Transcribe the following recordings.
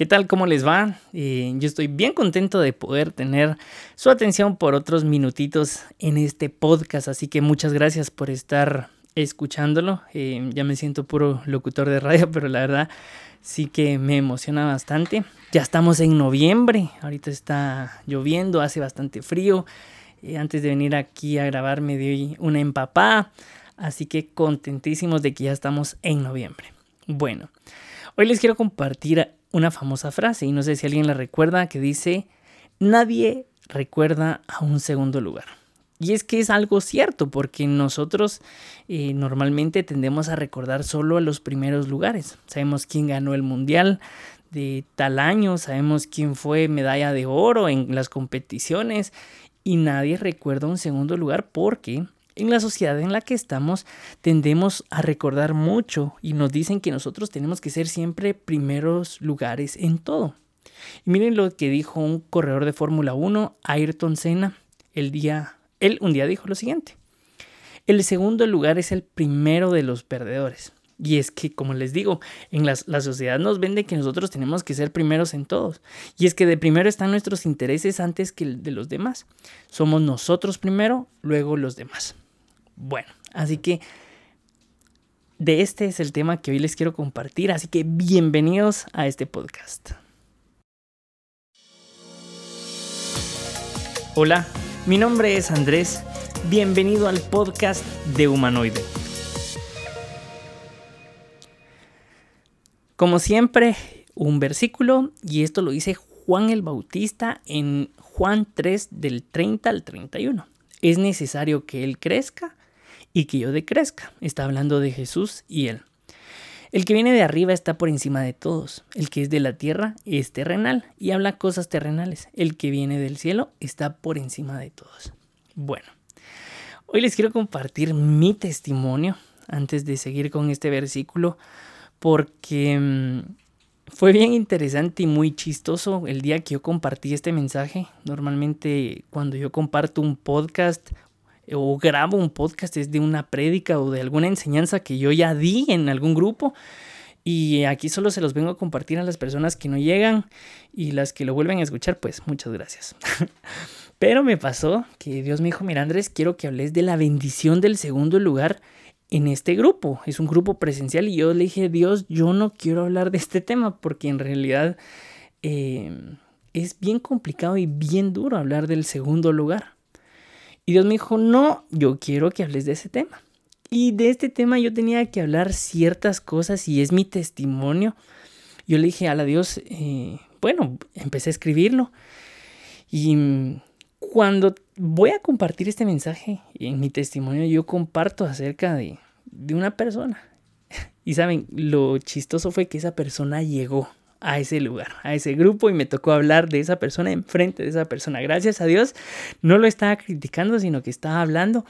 ¿Qué tal? ¿Cómo les va? Eh, yo estoy bien contento de poder tener su atención por otros minutitos en este podcast, así que muchas gracias por estar escuchándolo. Eh, ya me siento puro locutor de radio, pero la verdad sí que me emociona bastante. Ya estamos en noviembre, ahorita está lloviendo, hace bastante frío. Eh, antes de venir aquí a grabar me di una empapada, así que contentísimos de que ya estamos en noviembre. Bueno, hoy les quiero compartir una famosa frase, y no sé si alguien la recuerda, que dice, nadie recuerda a un segundo lugar. Y es que es algo cierto, porque nosotros eh, normalmente tendemos a recordar solo a los primeros lugares. Sabemos quién ganó el mundial de tal año, sabemos quién fue medalla de oro en las competiciones y nadie recuerda un segundo lugar porque en la sociedad en la que estamos tendemos a recordar mucho y nos dicen que nosotros tenemos que ser siempre primeros lugares en todo. Y miren lo que dijo un corredor de Fórmula 1, Ayrton Senna, el día, él un día dijo lo siguiente. El segundo lugar es el primero de los perdedores. Y es que, como les digo, en la, la, sociedad nos vende que nosotros tenemos que ser primeros en todos. Y es que de primero están nuestros intereses antes que el de los demás. Somos nosotros primero, luego los demás. Bueno, así que de este es el tema que hoy les quiero compartir, así que bienvenidos a este podcast. Hola, mi nombre es Andrés, bienvenido al podcast de Humanoide. Como siempre, un versículo, y esto lo dice Juan el Bautista en Juan 3 del 30 al 31. Es necesario que Él crezca y que yo decrezca. Está hablando de Jesús y Él. El que viene de arriba está por encima de todos. El que es de la tierra es terrenal y habla cosas terrenales. El que viene del cielo está por encima de todos. Bueno, hoy les quiero compartir mi testimonio antes de seguir con este versículo porque mm, fue bien interesante y muy chistoso el día que yo compartí este mensaje. Normalmente cuando yo comparto un podcast o grabo un podcast es de una prédica o de alguna enseñanza que yo ya di en algún grupo. Y aquí solo se los vengo a compartir a las personas que no llegan y las que lo vuelven a escuchar, pues muchas gracias. Pero me pasó que Dios me dijo, mira Andrés, quiero que hables de la bendición del segundo lugar en este grupo. Es un grupo presencial y yo le dije, Dios, yo no quiero hablar de este tema porque en realidad eh, es bien complicado y bien duro hablar del segundo lugar. Y Dios me dijo, no, yo quiero que hables de ese tema. Y de este tema yo tenía que hablar ciertas cosas y es mi testimonio. Yo le dije a la Dios, eh, bueno, empecé a escribirlo. Y cuando voy a compartir este mensaje en mi testimonio, yo comparto acerca de, de una persona. Y saben, lo chistoso fue que esa persona llegó a ese lugar, a ese grupo y me tocó hablar de esa persona enfrente de esa persona. Gracias a Dios no lo estaba criticando, sino que estaba hablando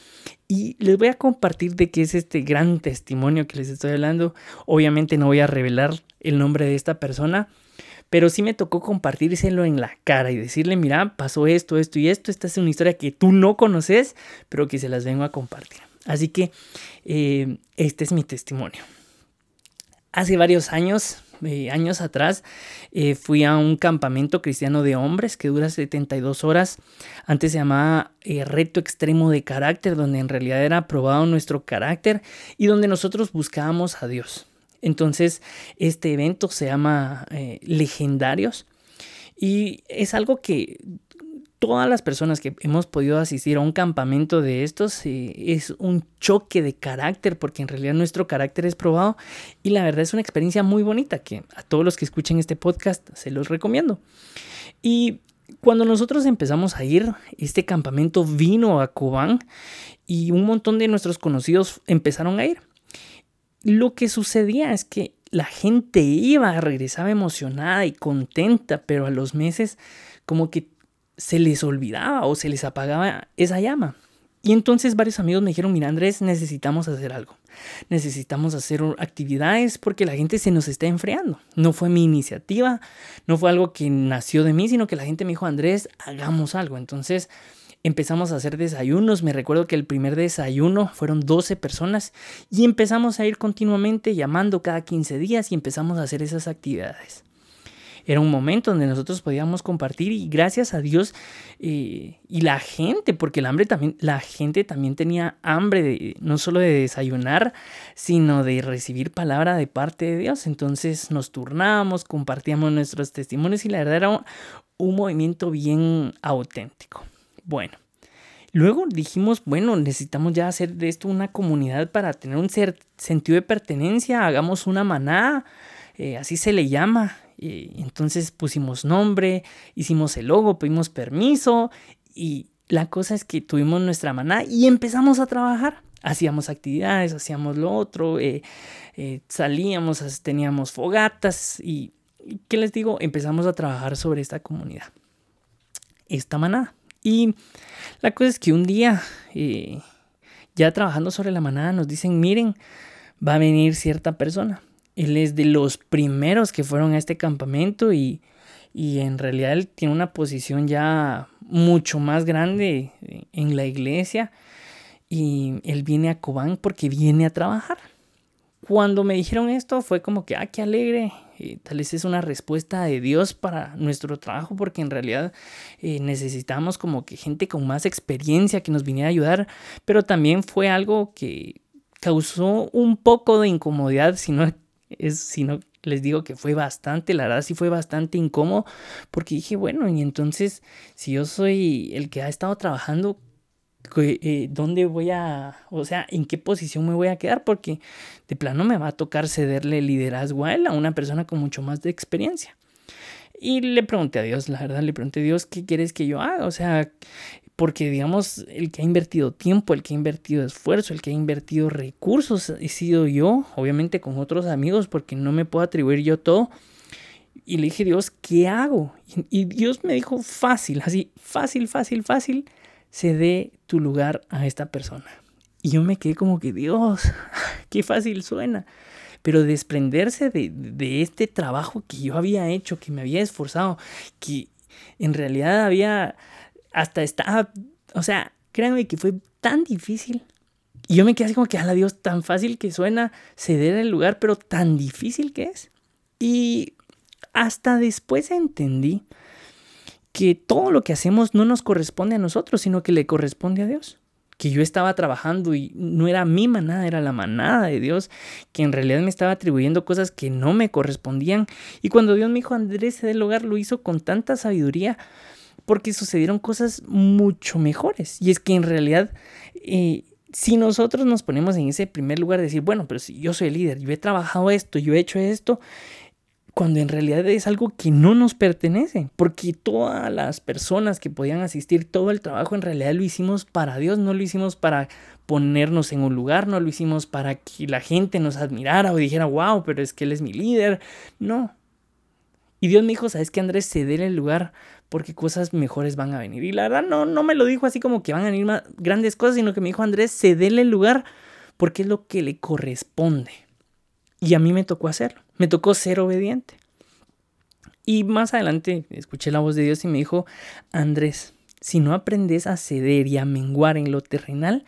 y les voy a compartir de qué es este gran testimonio que les estoy hablando. Obviamente no voy a revelar el nombre de esta persona, pero sí me tocó compartírselo en la cara y decirle, mira, pasó esto, esto y esto, esta es una historia que tú no conoces, pero que se las vengo a compartir. Así que eh, este es mi testimonio. Hace varios años, eh, años atrás, eh, fui a un campamento cristiano de hombres que dura 72 horas. Antes se llamaba Reto Extremo de Carácter, donde en realidad era probado nuestro carácter y donde nosotros buscábamos a Dios. Entonces, este evento se llama Legendarios y es algo que todas las personas que hemos podido asistir a un campamento de estos eh, es un choque de carácter porque en realidad nuestro carácter es probado y la verdad es una experiencia muy bonita que a todos los que escuchen este podcast se los recomiendo. Y cuando nosotros empezamos a ir, este campamento vino a Cobán y un montón de nuestros conocidos empezaron a ir. Lo que sucedía es que la gente iba, regresaba emocionada y contenta, pero a los meses como que se les olvidaba o se les apagaba esa llama. Y entonces varios amigos me dijeron, mira Andrés, necesitamos hacer algo. Necesitamos hacer actividades porque la gente se nos está enfriando. No fue mi iniciativa, no fue algo que nació de mí, sino que la gente me dijo, Andrés, hagamos algo. Entonces empezamos a hacer desayunos. Me recuerdo que el primer desayuno fueron 12 personas y empezamos a ir continuamente llamando cada 15 días y empezamos a hacer esas actividades. Era un momento donde nosotros podíamos compartir y gracias a Dios eh, y la gente, porque el hambre también, la gente también tenía hambre de, no solo de desayunar, sino de recibir palabra de parte de Dios. Entonces nos turnábamos, compartíamos nuestros testimonios y la verdad era un movimiento bien auténtico. Bueno. Luego dijimos, bueno, necesitamos ya hacer de esto una comunidad para tener un sentido de pertenencia, hagamos una manada, eh, así se le llama. entonces pusimos nombre, hicimos el logo, pedimos permiso y la cosa es que tuvimos nuestra manada y empezamos a trabajar. Hacíamos actividades, hacíamos lo otro, eh, eh, salíamos, teníamos fogatas y, ¿qué les digo? Empezamos a trabajar sobre esta comunidad, esta manada. Y la cosa es que un día, eh, ya trabajando sobre la manada, nos dicen, miren, va a venir cierta persona. Él es de los primeros que fueron a este campamento y, y en realidad él tiene una posición ya mucho más grande en la iglesia y él viene a Cobán porque viene a trabajar. Cuando me dijeron esto fue como que, ah, qué alegre, eh, tal vez es una respuesta de Dios para nuestro trabajo porque en realidad eh, necesitamos como que gente con más experiencia que nos viniera a ayudar, pero también fue algo que causó un poco de incomodidad, si no, es, si no les digo que fue bastante, la verdad sí fue bastante incómodo porque dije, bueno, y entonces si yo soy el que ha estado trabajando eh, dónde voy a, o sea, en qué posición me voy a quedar, porque de plano me va a tocar cederle liderazgo a él, a una persona con mucho más de experiencia. Y le pregunté a Dios, la verdad, le pregunté a Dios, ¿qué quieres que yo haga? O sea, porque digamos, el que ha invertido tiempo, el que ha invertido esfuerzo, el que ha invertido recursos, he sido yo, obviamente con otros amigos, porque no me puedo atribuir yo todo. Y le dije, Dios, ¿qué hago? Y, Dios me dijo, fácil, así, fácil, fácil, fácil se dé tu lugar a esta persona. Y yo me quedé como que, Dios, qué fácil suena. Pero desprenderse de, de, este trabajo que yo había hecho, que me había esforzado, que en realidad había, hasta estaba, o sea, créanme que fue tan difícil. Y yo me quedé así como que, ala Dios, tan fácil que suena ceder el lugar, pero tan difícil que es. Y hasta después entendí que todo lo que hacemos no nos corresponde a nosotros, sino que le corresponde a Dios. Que yo estaba trabajando y no era mi manada, era la manada de Dios, que en realidad me estaba atribuyendo cosas que no me correspondían. Y cuando Dios me dijo, Andrés, del hogar, lo hizo con tanta sabiduría, porque sucedieron cosas mucho mejores. Y es que en realidad, eh, si nosotros nos ponemos en ese primer lugar de decir, bueno, pero si yo soy el líder, yo he trabajado esto, yo he hecho esto, cuando en realidad es algo que no nos pertenece, porque todas las personas que podían asistir, todo el trabajo en realidad lo hicimos para Dios, no lo hicimos para ponernos en un lugar, no lo hicimos para que la gente nos admirara o dijera, wow, pero es que Él es mi líder, no. Y Dios me dijo, ¿sabes qué, Andrés? Ceder el lugar porque cosas mejores van a venir. Y la verdad no, no me lo dijo así como que van a venir más grandes cosas, sino que me dijo, Andrés, ceder el lugar porque es lo que le corresponde. Y a mí me tocó hacerlo, me tocó ser obediente. Y más adelante escuché la voz de Dios y me dijo, Andrés, si no aprendes a ceder y a menguar en lo terrenal,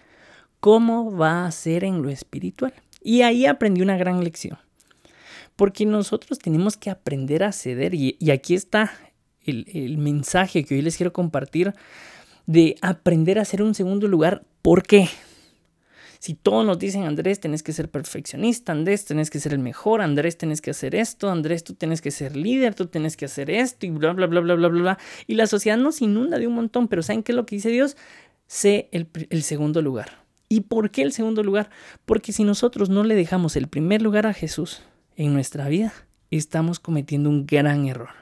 ¿cómo va a ser en lo espiritual? Y ahí aprendí una gran lección. Porque nosotros tenemos que aprender a ceder. Y, aquí está el, el mensaje que hoy les quiero compartir de aprender a hacer un segundo lugar. ¿Por qué? Si todos nos dicen, Andrés, tenés que ser perfeccionista, Andrés, tenés que ser el mejor, Andrés, tenés que hacer esto, Andrés, tú tenés que ser líder, tú tenés que hacer esto y bla, bla, bla, bla, bla, bla, bla. Y la sociedad nos inunda de un montón, pero ¿saben qué es lo que dice Dios? Sé el, el segundo lugar. ¿Y por qué el segundo lugar? Porque si nosotros no le dejamos el primer lugar a Jesús en nuestra vida, estamos cometiendo un gran error.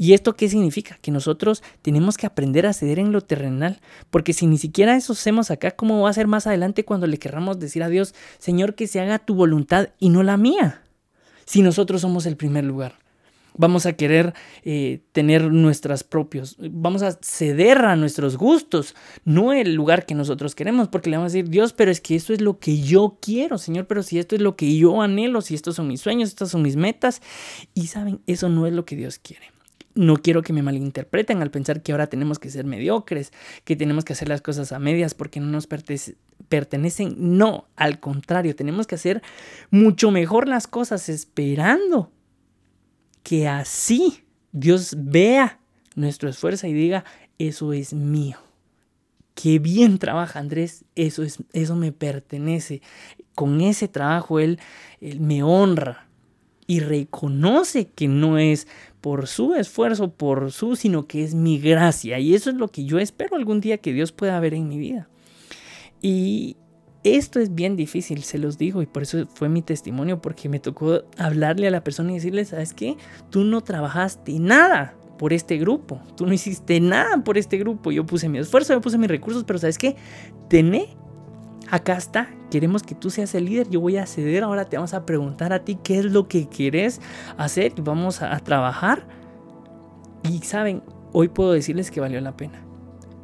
¿Y esto qué significa? Que nosotros tenemos que aprender a ceder en lo terrenal, porque si ni siquiera eso hacemos acá, ¿cómo va a ser más adelante cuando le querramos decir a Dios, Señor, que se haga tu voluntad y no la mía? Si nosotros somos el primer lugar. Vamos a querer eh, tener nuestros propios, vamos a ceder a nuestros gustos, no el lugar que nosotros queremos, porque le vamos a decir, Dios, pero es que esto es lo que yo quiero, Señor, pero si esto es lo que yo anhelo, si estos son mis sueños, estas son mis metas, y saben, eso no es lo que Dios quiere no quiero que me malinterpreten al pensar que ahora tenemos que ser mediocres, que tenemos que hacer las cosas a medias porque no nos pertenecen. No, al contrario, tenemos que hacer mucho mejor las cosas esperando que así Dios vea nuestro esfuerzo y diga, eso es mío. Qué bien trabaja Andrés, eso, es, eso me pertenece. Con ese trabajo él, él me honra y reconoce que no es por su esfuerzo, por su, sino que es mi gracia. Y eso es lo que yo espero algún día que Dios pueda ver en mi vida. Y esto es bien difícil, se los digo, y por eso fue mi testimonio, porque me tocó hablarle a la persona y decirle, ¿sabes qué? Tú no trabajaste nada por este grupo, tú no hiciste nada por este grupo, yo puse mi esfuerzo, yo puse mis recursos, pero ¿sabes qué? Tené, acá está, queremos que tú seas el líder, yo voy a ceder, ahora te vamos a preguntar a ti qué es lo que quieres hacer vamos a, a trabajar. Y saben, hoy puedo decirles que valió la pena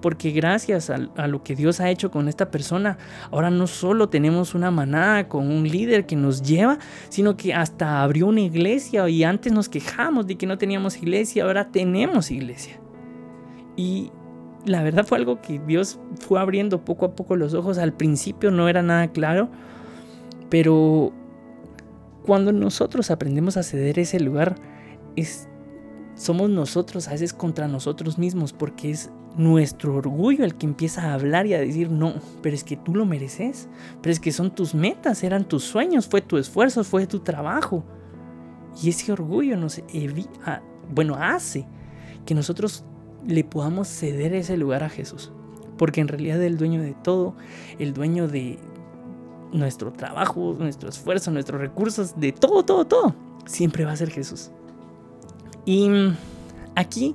porque gracias a, lo que Dios ha hecho con esta persona, ahora no solo tenemos una manada con un líder que nos lleva, sino que hasta abrió una iglesia y antes nos quejamos de que no teníamos iglesia, ahora tenemos iglesia. Y la verdad fue algo que Dios fue abriendo poco a poco los ojos, al principio no era nada claro, pero cuando nosotros aprendemos a ceder ese lugar, es, somos nosotros a veces contra nosotros mismos, porque es nuestro orgullo el que empieza a hablar y a decir, no, pero es que tú lo mereces, pero es que son tus metas, eran tus sueños, fue tu esfuerzo, fue tu trabajo. Y ese orgullo nos bueno, hace que nosotros le podamos ceder ese lugar a Jesús. Porque en realidad el dueño de todo, el dueño de nuestro trabajo, nuestro esfuerzo, nuestros recursos, de todo, todo, todo, siempre va a ser Jesús. Y Aquí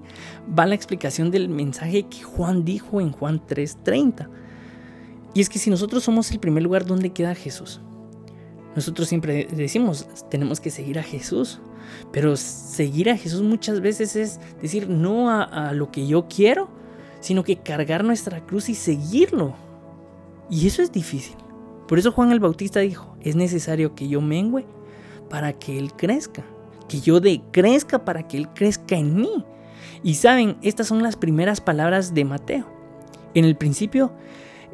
va la explicación del mensaje que Juan dijo en Juan 3:30. Y es que si nosotros somos el primer lugar, ¿dónde queda Jesús? Nosotros siempre decimos, tenemos que seguir a Jesús. Pero seguir a Jesús muchas veces es decir no a, lo que yo quiero, sino que cargar nuestra cruz y seguirlo. Y eso es difícil. Por eso Juan el Bautista dijo, es necesario que yo mengüe para que Él crezca que yo decrezca para que Él crezca en mí. Y saben, estas son las primeras palabras de Mateo. En el principio,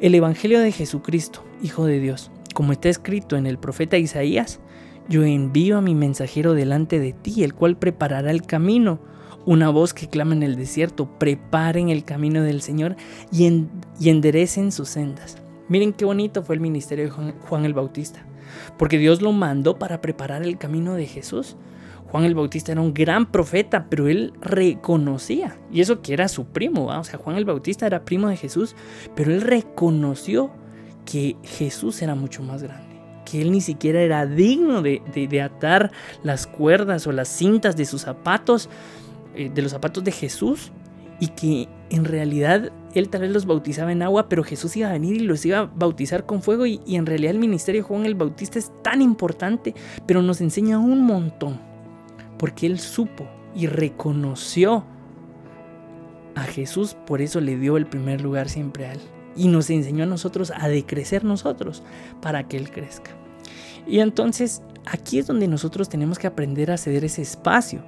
el Evangelio de Jesucristo, Hijo de Dios, como está escrito en el profeta Isaías, yo envío a mi mensajero delante de ti, el cual preparará el camino. Una voz que clama en el desierto, preparen el camino del Señor y, enderecen sus sendas. Miren qué bonito fue el ministerio de Juan el Bautista, porque Dios lo mandó para preparar el camino de Jesús. Juan el Bautista era un gran profeta, pero él reconocía, y eso que era su primo, o sea, Juan el Bautista era primo de Jesús, pero él reconoció que Jesús era mucho más grande, que él ni siquiera era digno de, atar las cuerdas o las cintas de sus zapatos, eh, de los zapatos de Jesús, y que en realidad él tal vez los bautizaba en agua, pero Jesús iba a venir y los iba a bautizar con fuego y, y en realidad el ministerio de Juan el Bautista es tan importante, pero nos enseña un montón porque él supo y reconoció a Jesús, por eso le dio el primer lugar siempre a él. Y nos enseñó a nosotros a decrecer nosotros para que él crezca. Y entonces aquí es donde nosotros tenemos que aprender a ceder ese espacio.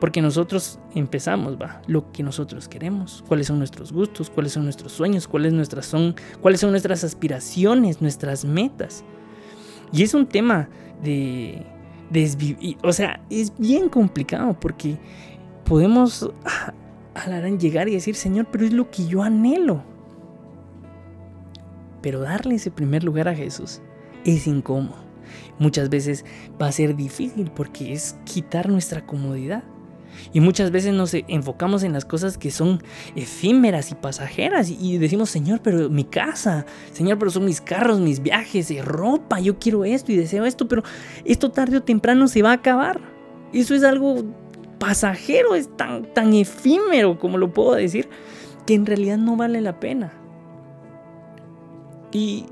Porque nosotros empezamos, va, lo que nosotros queremos, cuáles son nuestros gustos, cuáles son nuestros sueños, cuáles, nuestras son, cuáles son nuestras aspiraciones, nuestras metas. Y es un tema de, o sea, es bien complicado porque podemos en llegar y decir, Señor, pero es lo que yo anhelo. Pero darle ese primer lugar a Jesús es incómodo. Muchas veces va a ser difícil porque es quitar nuestra comodidad. Y muchas veces nos enfocamos en las cosas que son efímeras y pasajeras y decimos, Señor, pero mi casa, Señor, pero son mis carros, mis viajes, y ropa, yo quiero esto y deseo esto, pero esto tarde o temprano se va a acabar. Eso es algo pasajero, es tan, tan efímero, como lo puedo decir, que en realidad no vale la pena. Y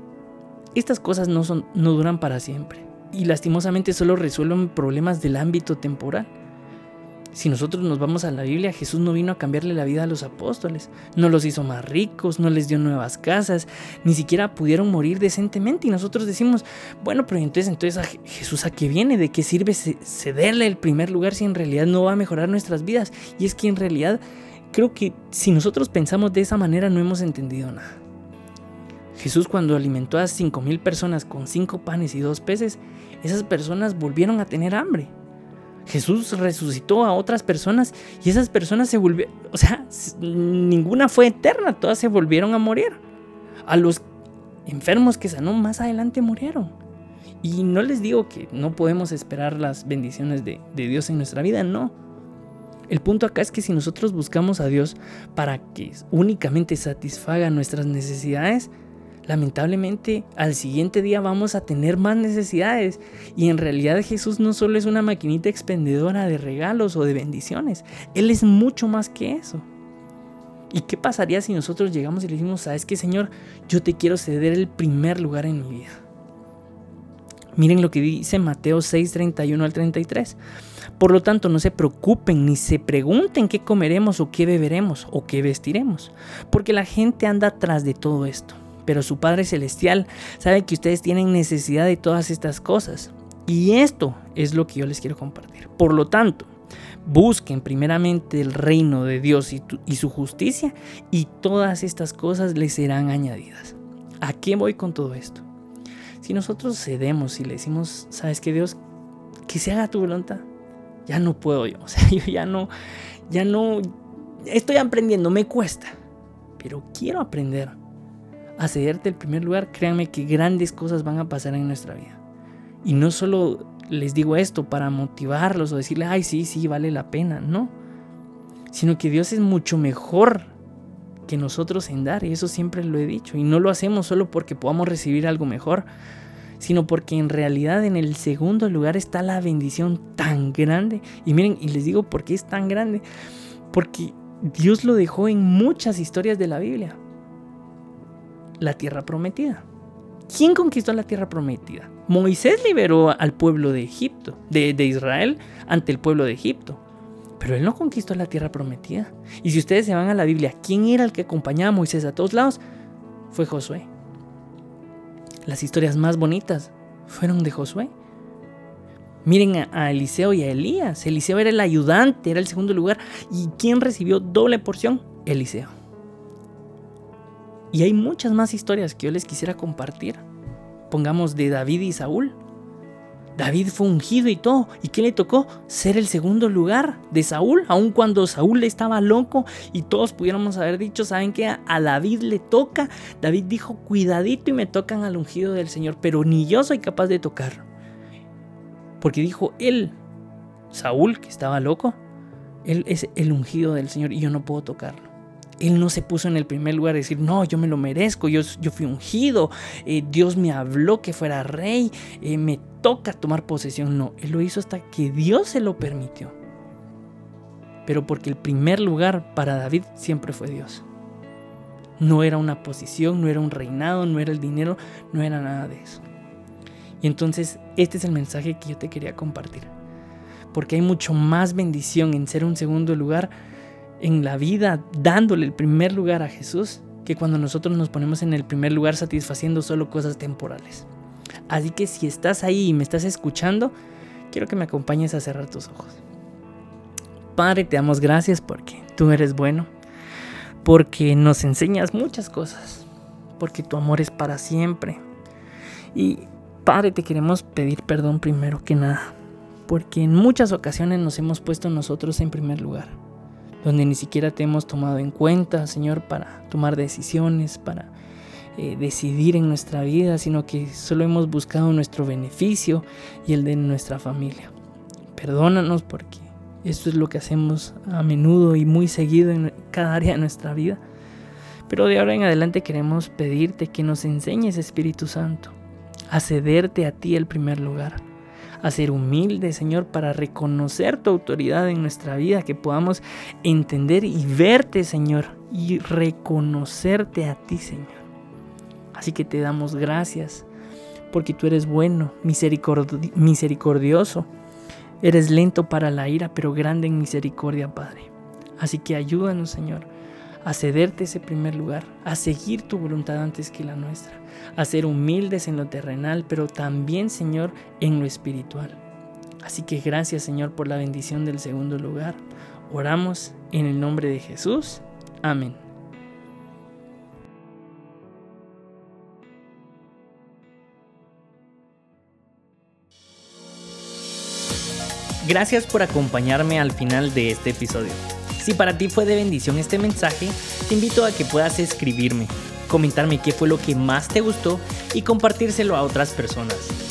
estas cosas no, son, no duran para siempre. Y lastimosamente solo resuelven problemas del ámbito temporal. Si nosotros nos vamos a la Biblia, Jesús no vino a cambiarle la vida a los apóstoles, no los hizo más ricos, no les dio nuevas casas, ni siquiera pudieron morir decentemente. Y nosotros decimos, bueno, pero entonces, entonces Jesús a qué viene, de qué sirve cederle el primer lugar si en realidad no va a mejorar nuestras vidas. Y es que en realidad creo que si nosotros pensamos de esa manera no hemos entendido nada. Jesús cuando alimentó a cinco mil personas con cinco panes y dos peces, esas personas volvieron a tener hambre Jesús resucitó a otras personas y esas personas se volvieron, o sea, ninguna fue eterna, todas se volvieron a morir. A los enfermos que sanó más adelante murieron. Y no les digo que no podemos esperar las bendiciones de, de Dios en nuestra vida, no. El punto acá es que si nosotros buscamos a Dios para que únicamente satisfaga nuestras necesidades, lamentablemente al siguiente día vamos a tener más necesidades. Y en realidad Jesús no solo es una maquinita expendedora de regalos o de bendiciones, Él es mucho más que eso. ¿Y qué pasaría si nosotros llegamos y le decimos, sabes que Señor, yo te quiero ceder el primer lugar en mi vida? Miren lo que dice Mateo 6, 31 al 33. Por lo tanto, no se preocupen ni se pregunten qué comeremos o qué beberemos o qué vestiremos, porque la gente anda atrás de todo esto pero su Padre Celestial sabe que ustedes tienen necesidad de todas estas cosas. Y esto es lo que yo les quiero compartir. Por lo tanto, busquen primeramente el reino de Dios y, su justicia y todas estas cosas les serán añadidas. ¿A qué voy con todo esto? Si nosotros cedemos y le decimos, ¿sabes qué Dios? Que se haga tu voluntad. Ya no puedo yo. O sea, yo ya no, ya no, estoy aprendiendo, me cuesta. Pero quiero aprender a cederte el primer lugar, créanme que grandes cosas van a pasar en nuestra vida. Y no solo les digo esto para motivarlos o decirles, ay, sí, sí, vale la pena, no. Sino que Dios es mucho mejor que nosotros en dar, y eso siempre lo he dicho. Y no lo hacemos solo porque podamos recibir algo mejor, sino porque en realidad en el segundo lugar está la bendición tan grande. Y miren, y les digo por qué es tan grande. Porque Dios lo dejó en muchas historias de la Biblia la tierra prometida. ¿Quién conquistó la tierra prometida? Moisés liberó al pueblo de Egipto, de, Israel, ante el pueblo de Egipto. Pero él no conquistó la tierra prometida. Y si ustedes se van a la Biblia, ¿quién era el que acompañaba a Moisés a todos lados? Fue Josué. Las historias más bonitas fueron de Josué. Miren a, a, Eliseo y a Elías. Eliseo era el ayudante, era el segundo lugar. ¿Y quién recibió doble porción? Eliseo. Y hay muchas más historias que yo les quisiera compartir. Pongamos de David y Saúl. David fue ungido y todo. ¿Y qué le tocó? Ser el segundo lugar de Saúl, aun cuando Saúl estaba loco y todos pudiéramos haber dicho, ¿saben qué? A David le toca. David dijo, cuidadito y me tocan al ungido del Señor, pero ni yo soy capaz de tocarlo. Porque dijo él, Saúl, que estaba loco, él es el ungido del Señor y yo no puedo tocarlo. Él no se puso en el primer lugar a decir, no, yo me lo merezco, yo, yo fui ungido, eh, Dios me habló que fuera rey, eh, me toca tomar posesión. No, Él lo hizo hasta que Dios se lo permitió. Pero porque el primer lugar para David siempre fue Dios. No era una posición, no era un reinado, no era el dinero, no era nada de eso. Y entonces este es el mensaje que yo te quería compartir. Porque hay mucho más bendición en ser un segundo lugar en la vida dándole el primer lugar a Jesús que cuando nosotros nos ponemos en el primer lugar satisfaciendo solo cosas temporales. Así que si estás ahí y me estás escuchando, quiero que me acompañes a cerrar tus ojos. Padre, te damos gracias porque tú eres bueno, porque nos enseñas muchas cosas, porque tu amor es para siempre. Y Padre, te queremos pedir perdón primero que nada, porque en muchas ocasiones nos hemos puesto nosotros en primer lugar donde ni siquiera te hemos tomado en cuenta, Señor, para tomar decisiones, para eh, decidir en nuestra vida, sino que solo hemos buscado nuestro beneficio y el de nuestra familia. Perdónanos porque esto es lo que hacemos a menudo y muy seguido en cada área de nuestra vida. Pero de ahora en adelante queremos pedirte que nos enseñes, Espíritu Santo, a cederte a ti el primer lugar a ser humildes, Señor, para reconocer tu autoridad en nuestra vida, que podamos entender y verte, Señor, y reconocerte a ti, Señor. Así que te damos gracias, porque tú eres bueno, misericordioso. Eres lento para la ira, pero grande en misericordia, Padre. Así que ayúdanos, Señor, a cederte ese primer lugar, a seguir tu voluntad antes que la nuestra, a ser humildes en lo terrenal, pero también, Señor, en lo espiritual. Así que gracias, Señor, por la bendición del segundo lugar. Oramos en el nombre de Jesús. Amén. Gracias por acompañarme al final de este episodio. Si para ti fue de bendición este mensaje, te invito a que puedas escribirme, comentarme qué fue lo que más te gustó y compartírselo a otras personas.